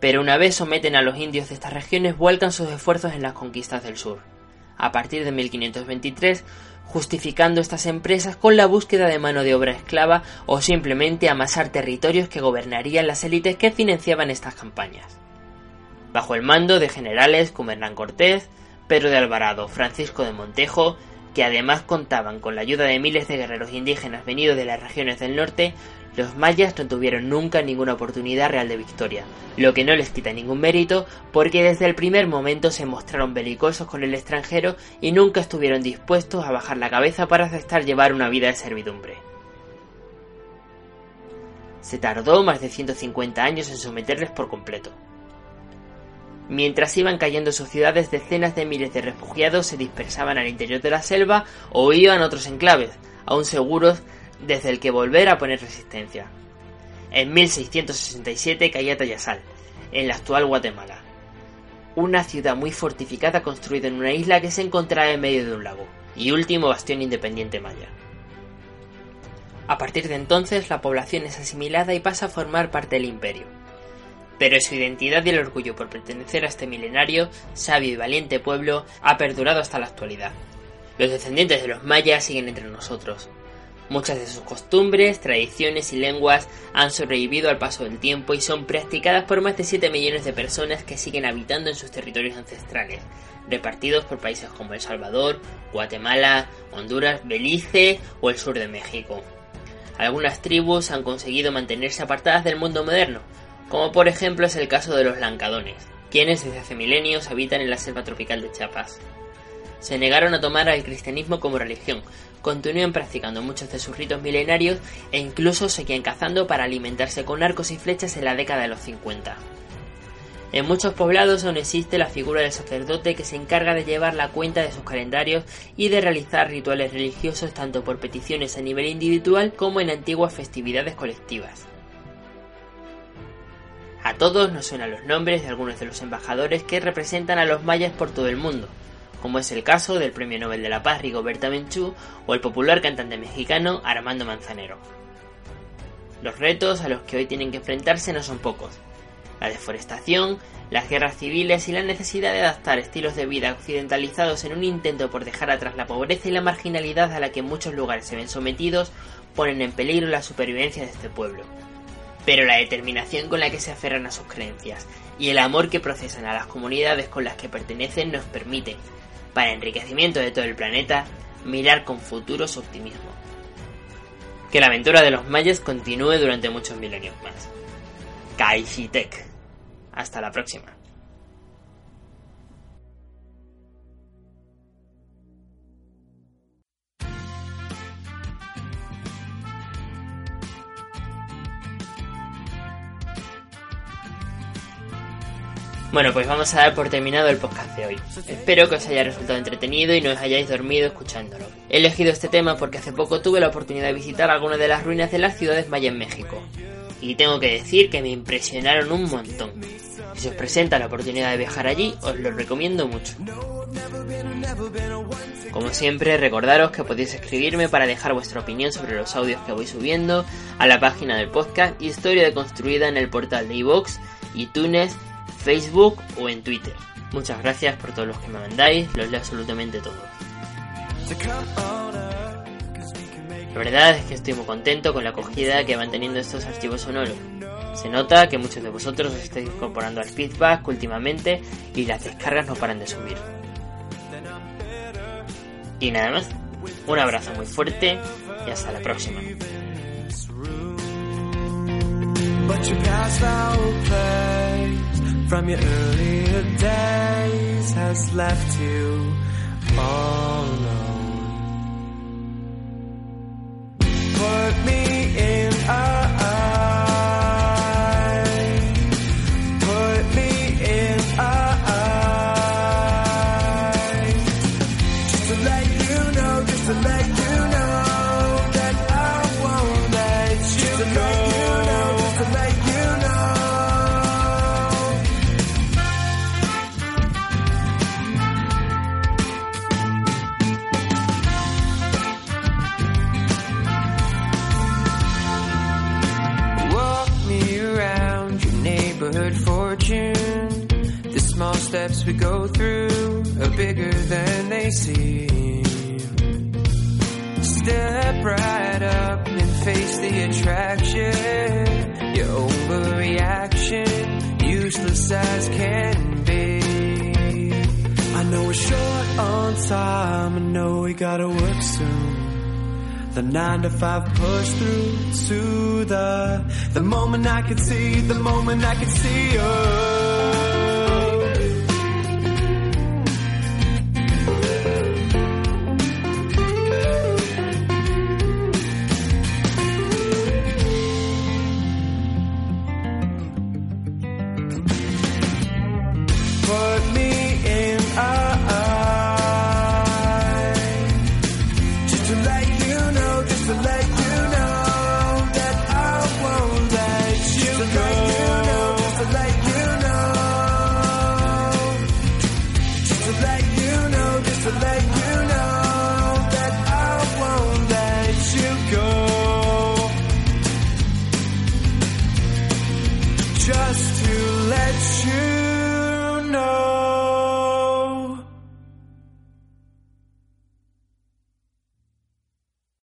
Pero una vez someten a los indios de estas regiones, vuelcan sus esfuerzos en las conquistas del sur a partir de 1523, justificando estas empresas con la búsqueda de mano de obra esclava o simplemente amasar territorios que gobernarían las élites que financiaban estas campañas. Bajo el mando de generales como Hernán Cortés, Pedro de Alvarado, Francisco de Montejo, que además contaban con la ayuda de miles de guerreros indígenas venidos de las regiones del norte, los mayas no tuvieron nunca ninguna oportunidad real de victoria, lo que no les quita ningún mérito porque desde el primer momento se mostraron belicosos con el extranjero y nunca estuvieron dispuestos a bajar la cabeza para aceptar llevar una vida de servidumbre. Se tardó más de 150 años en someterles por completo. Mientras iban cayendo sus ciudades, decenas de miles de refugiados se dispersaban al interior de la selva o iban a otros enclaves, aún seguros desde el que volver a poner resistencia. En 1667 caía Tayasal, en la actual Guatemala, una ciudad muy fortificada construida en una isla que se encontraba en medio de un lago, y último bastión independiente maya. A partir de entonces la población es asimilada y pasa a formar parte del imperio. Pero su identidad y el orgullo por pertenecer a este milenario, sabio y valiente pueblo ha perdurado hasta la actualidad. Los descendientes de los mayas siguen entre nosotros, Muchas de sus costumbres, tradiciones y lenguas han sobrevivido al paso del tiempo y son practicadas por más de 7 millones de personas que siguen habitando en sus territorios ancestrales, repartidos por países como El Salvador, Guatemala, Honduras, Belice o el sur de México. Algunas tribus han conseguido mantenerse apartadas del mundo moderno, como por ejemplo es el caso de los lancadones, quienes desde hace milenios habitan en la selva tropical de Chiapas. Se negaron a tomar al cristianismo como religión, continúan practicando muchos de sus ritos milenarios e incluso seguían cazando para alimentarse con arcos y flechas en la década de los 50. En muchos poblados aún existe la figura del sacerdote que se encarga de llevar la cuenta de sus calendarios y de realizar rituales religiosos tanto por peticiones a nivel individual como en antiguas festividades colectivas. A todos nos suenan los nombres de algunos de los embajadores que representan a los mayas por todo el mundo, como es el caso del Premio Nobel de la Paz Rigoberta Menchú o el popular cantante mexicano Armando Manzanero. Los retos a los que hoy tienen que enfrentarse no son pocos. La deforestación, las guerras civiles y la necesidad de adaptar estilos de vida occidentalizados en un intento por dejar atrás la pobreza y la marginalidad a la que muchos lugares se ven sometidos ponen en peligro la supervivencia de este pueblo. Pero la determinación con la que se aferran a sus creencias y el amor que procesan a las comunidades con las que pertenecen nos permite, para enriquecimiento de todo el planeta, mirar con futuro su optimismo. Que la aventura de los mayas continúe durante muchos milenios más. Kaishitek. Hasta la próxima. Bueno, pues vamos a dar por terminado el podcast de hoy. Espero que os haya resultado entretenido y no os hayáis dormido escuchándolo. He elegido este tema porque hace poco tuve la oportunidad de visitar algunas de las ruinas de las ciudades maya en México. Y tengo que decir que me impresionaron un montón. Si os presenta la oportunidad de viajar allí, os lo recomiendo mucho. Como siempre, recordaros que podéis escribirme para dejar vuestra opinión sobre los audios que voy subiendo a la página del podcast Historia de Construida en el portal de iVoox, iTunes, Facebook o en Twitter. Muchas gracias por todos los que me mandáis, los leo absolutamente todos. La verdad es que estoy muy contento con la acogida que van teniendo estos archivos sonoros. Se nota que muchos de vosotros os estáis incorporando al feedback últimamente y las descargas no paran de subir. Y nada más, un abrazo muy fuerte y hasta la próxima. But past foul place from your earlier days has left you all alone. Put me in a small we go through are bigger than they seem. Step right up and face the attraction. Your overreaction, useless as can be. I know we're short on time. I know we gotta work soon. The nine to five push through to the the moment I could see, the moment I could see you.